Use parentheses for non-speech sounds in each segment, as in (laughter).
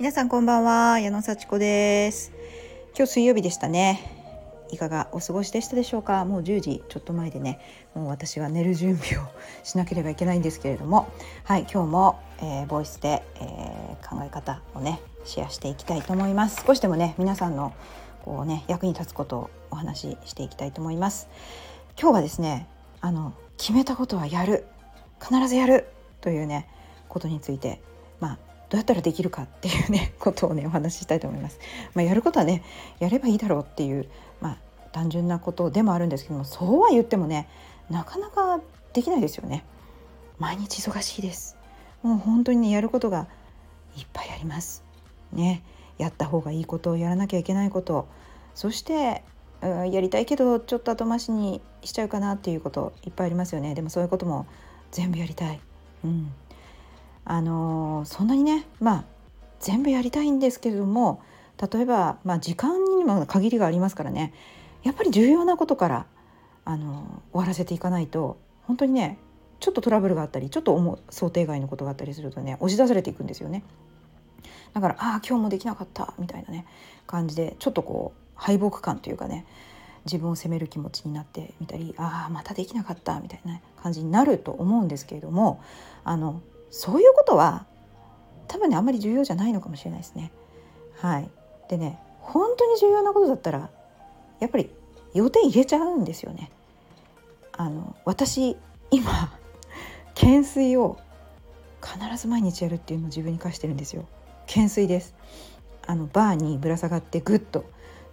皆さんこんばんは矢野幸子です。今日水曜日でしたね。いかがお過ごしでしたでしょうか？もう10時ちょっと前でね。もう私は寝る準備をしなければいけないんですけれども。はい今日も、えー、ボイスで、えー、考え方をねシェアしていきたいと思います。少しでもね皆さんのこうね役に立つことをお話ししていきたいと思います。今日はですねあの決めたことはやる。必ずやる。というねことについてどうやったらできるかっていうね (laughs) ことをねお話ししたいと思います。まあ、やることはねやればいいだろうっていうまあ単純なことでもあるんですけどもそうは言ってもねなかなかできないですよね。毎日忙しいです。もう本当にねやることがいっぱいあります。ねやった方がいいことをやらなきゃいけないことそしてやりたいけどちょっと後回しにしちゃうかなっていうこといっぱいありますよねでもそういうことも全部やりたい、うん、あの、そんなにねまあ全部やりたいんですけれども例えば、まあ、時間にも限りがありますからねやっぱり重要なことから、あの、終わらせていかないと本当にねちょっとトラブルがあったりちょっと想定外のことがあったりするとね押し出されていくんですよね。だからああ今日もできなかったみたいなね感じでちょっとこう敗北感というかね自分を責める気持ちになってみたりああまたできなかったみたいな感じになると思うんですけれどもあのそういうことは多分ねあんまり重要じゃないのかもしれないですね。はい、でね本当に重要なことだったらやっぱり予定入れちゃうんですよね。あの私今 (laughs) 懸垂を必ず毎日やるっていうのを自分に課してるんですよ。懸垂です。あのバーにぶら下がってぐっと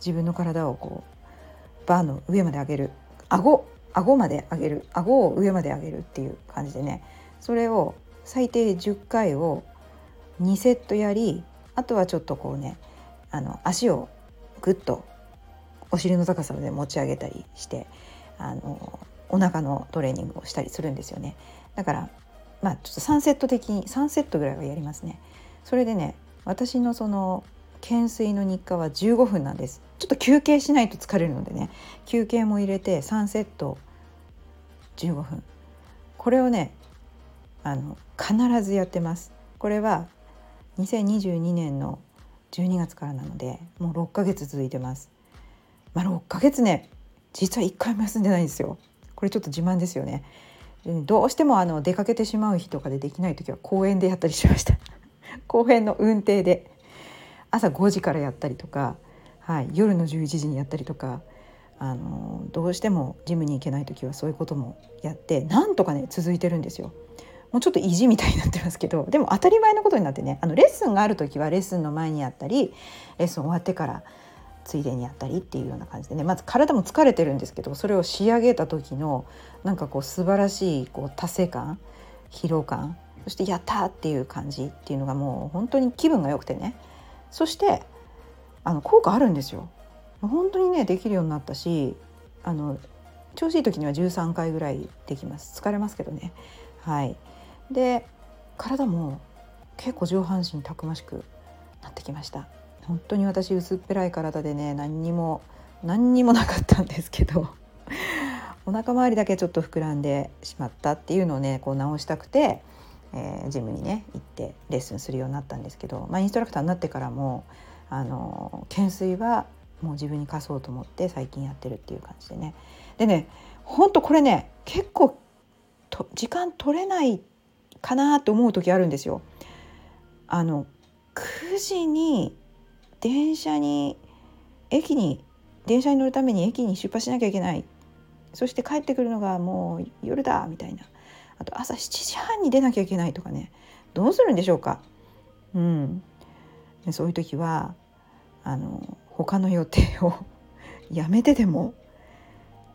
自分の体をこうバーの上まで上げる顎顎まで上げる顎を上まで上げるっていう感じでねそれを最低10回を2セットやりあとはちょっとこうねあの足をグッとお尻の高さまで持ち上げたりしてあのお腹のトレーニングをしたりするんですよね。だからまあちょっと3セット的に3セットぐらいはやりますね。それでね私のその懸垂の日課は15分なんです。ちょっと休憩しないと疲れるのでね休憩も入れて3セット15分。これをねあの必ずやってます。これは2022年の12月からなのでもう6ヶ月続いてます。まあ6ヶ月ね実は1回も休んでないんですよ。これちょっと自慢ですよね。どうしてもあの出かけてしまう日とかでできない時は公園でやったりしました。(laughs) 公園の運転で。朝5時からやったりとか、はい、夜の11時にやったりとかあのどうしてもジムに行けない時はそういうこともやってなんとかね続いてるんですよ。もうちょっと意地みたいになってますけどでも当たり前のことになってねあのレッスンがある時はレッスンの前にやったりレッスン終わってからついでにやったりっていうような感じでねまず体も疲れてるんですけどそれを仕上げた時のなんかこう素晴らしいこう達成感疲労感そして「やった!」っていう感じっていうのがもう本当に気分が良くてねそしてあの効果あるんですよ。本当にねできるようになったしあの調子いい時には13回ぐらいできます疲れますけどねはいで体も結構上半身たくましくなってきました。本当に私薄っぺらい体でね何にも何にもなかったんですけど (laughs) お腹周りだけちょっと膨らんでしまったっていうのをねこう直したくてえー、ジムにね行ってレッスンするようになったんですけど、まあ、インストラクターになってからもあの懸垂はもう自分に課そうと思って最近やってるっていう感じでね。でねほんとこれね結構時間取れないかなって思う時あるんですよ。あの9時に電車に駅に電車に乗るために駅に出発しなきゃいけないそして帰ってくるのがもう夜だみたいなあと朝7時半に出なきゃいけないとかねどうするんでしょうか。うん、そういう時はあの他の予定を (laughs) やめてでも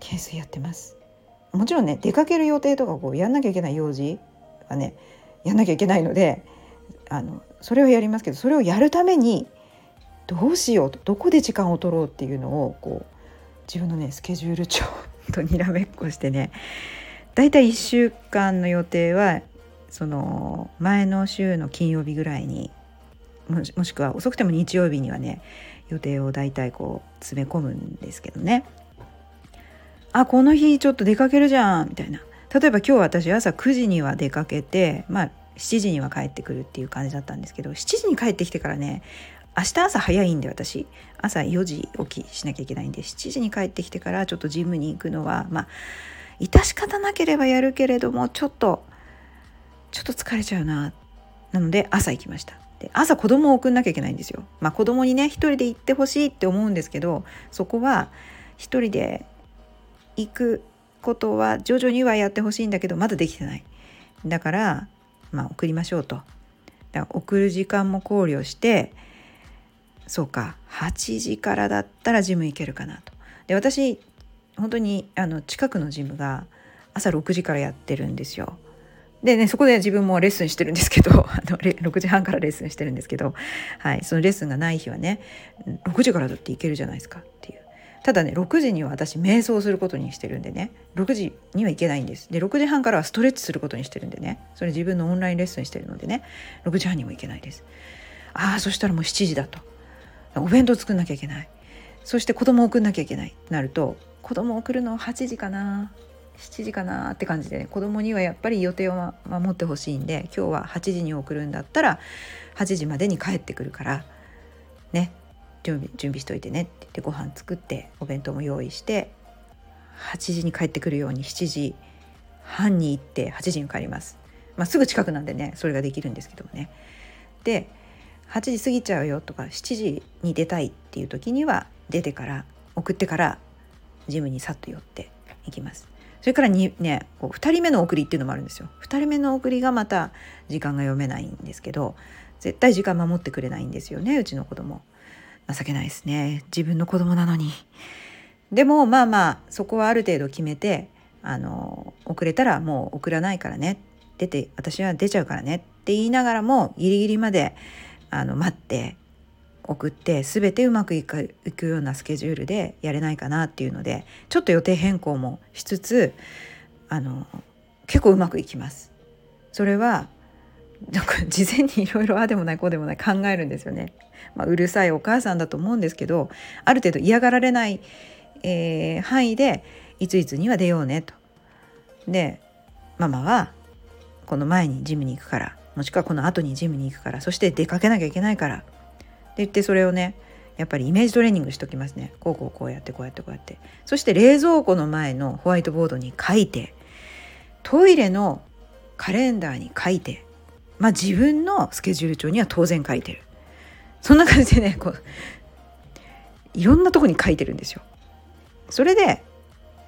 懸垂やってます。もちろんね出かける予定とかこうやんなきゃいけない用事はねやんなきゃいけないのであのそれをやりますけどそれをやるためにどうしようとどこで時間を取ろうっていうのをこう自分のねスケジュール帳とにらめっこしてね大体1週間の予定はその前の週の金曜日ぐらいにもしくは遅くても日曜日にはね予定を大体こう詰め込むんですけどねあこの日ちょっと出かけるじゃんみたいな。例えば今日私朝9時には出かけてまあ7時には帰ってくるっていう感じだったんですけど7時に帰ってきてからね明日朝早いんで私。朝4時起きしなきゃいけないんで7時に帰ってきてからちょっとジムに行くのはまあ致し方なければやるけれどもちょっとちょっと疲れちゃうな。なので朝行きました。で朝子供を送んなきゃいけないんですよ。まあ子供にね一人で行ってほしいって思うんですけどそこは一人で行くことは徐々にはやってほしいんだけどまだできてない。だからまあ送りましょうと。だから送る時間も考慮してそうか8時からだったらジム行けるかなと。で私本当にあの近くのジムが朝6時からやってるんですよ。でねそこで自分もレッスンしてるんですけど (laughs) あの6時半からレッスンしてるんですけど、はい、そのレッスンがない日はね6時からだって行けるじゃないですかっていうただね6時には私瞑想することにしてるんでね。6時には行けないんです。で6時半からはストレッチすることにしてるんでね。それ自分のオンラインレッスンしてるのでね。6時半にも行けないです。ああそしたらもう7時だと。お弁当作んなきゃいけない。そして子供送んなきゃいけないなると子供送るの8時かな。7時かなって感じで、ね、子供にはやっぱり予定を守ってほしいんで今日は8時に送るんだったら8時までに帰ってくるからね。準備準備しといてねって言ってご飯作ってお弁当も用意して8時に帰ってくるように7時半に行って8時に帰ります。まあ、すぐ近くなんでねそれができるんですけどもね。で8時過ぎちゃうよとか7時に出たいっていう時には出てから送ってからジムにさっと寄っていきます。それからにねこう2人目の送りっていうのもあるんですよ。2人目の送りがまた時間が読めないんですけど絶対時間守ってくれないんですよねうちの子供。情けないですね自分の子供なのに。でもまあまあそこはある程度決めてあの遅れたらもう送らないからね出て私は出ちゃうからねって言いながらもギリギリまであの待って送って全てうまくいくようなスケジュールでやれないかなっていうのでちょっと予定変更もしつつあの結構うまくいきます。それはなんか事前にいろいろあでもないこうでもない考えるんですよね。まあ、うるさいお母さんだと思うんですけどある程度嫌がられない、えー、範囲でいついつには出ようねと。でママはこの前にジムに行くからもしくはこの後にジムに行くからそして出かけなきゃいけないからって言ってそれをねやっぱりイメージトレーニングしときますねこうこうこうやってこうやってこうやってそして冷蔵庫の前のホワイトボードに書いてトイレのカレンダーに書いてまあ自分のスケジュール帳には当然書いてる。そんな感じでねこういろんなとこに書いてるんですよ。それで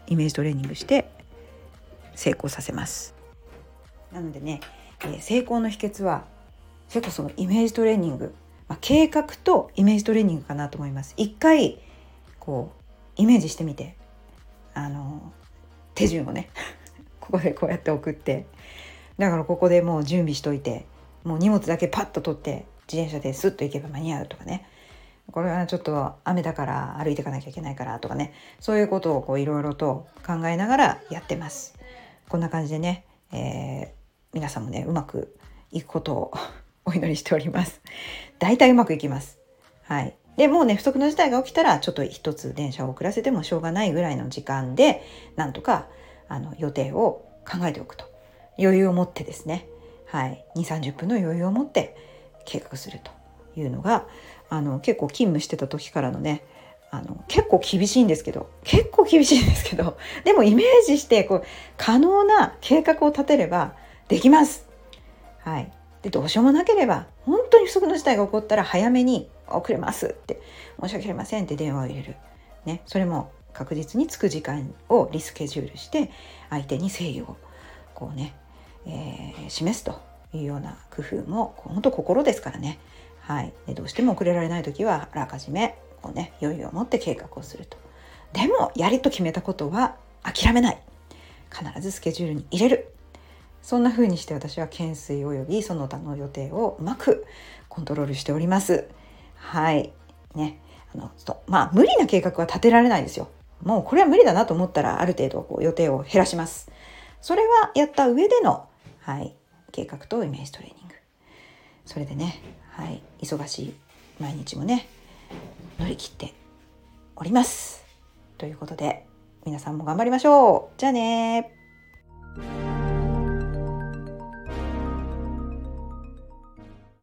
イメージトレーニングして成功させます。なのでね、えー、成功の秘訣は結構そのイメージトレーニング。まあ、計画とイメージトレーニングかなと思います。一回こうイメージしてみて。あの手順をね。(laughs) ここでこうやって送って。だからここでもう準備しといてもう荷物だけパッと取って自転車でスッと行けば間に合うとかねこれはちょっと雨だから歩いていかなきゃいけないからとかねそういうことをいろいろと考えながらやってます。こんな感じでね、えー、皆さんもねうまくいくことをお祈りしております。大体うまくいきます。はい。で、もうね、不測の事態が起きたら、ちょっと一つ電車を遅らせてもしょうがないぐらいの時間で、なんとか、あの、予定を考えておくと。余裕を持ってですね。はい。2、30分の余裕を持って計画するというのが、あの、結構勤務してた時からのね、あの結構厳しいんですけど結構厳しいんですけどでもイメージしてこう可能な計画を立てればできます。はい、でどうしようもなければ本当に不測の事態が起こったら早めに遅れますって申し訳ありませんって電話を入れる、ね、それも確実に着く時間をリスケジュールして相手に誠意をこうね、えー、示すというような工夫も本当心ですからね、はい、でどうしても遅れられない時はあらかじめこう、ね、余裕を持って計画をすると。でもやりと決めたことは諦めない。必ずスケジュールに入れる。そんな風にして私は懸垂及びその他の予定をうまくコントロールしております。はい。ね。あのとまあ無理な計画は立てられないですよ。もうこれは無理だなと思ったらある程度こう予定を減らします。それはやった上での、はい、計画とイメージトレーニング。それでね、はい、忙しい毎日もね乗り切っております。ということで皆さんも頑張りましょう。じゃあね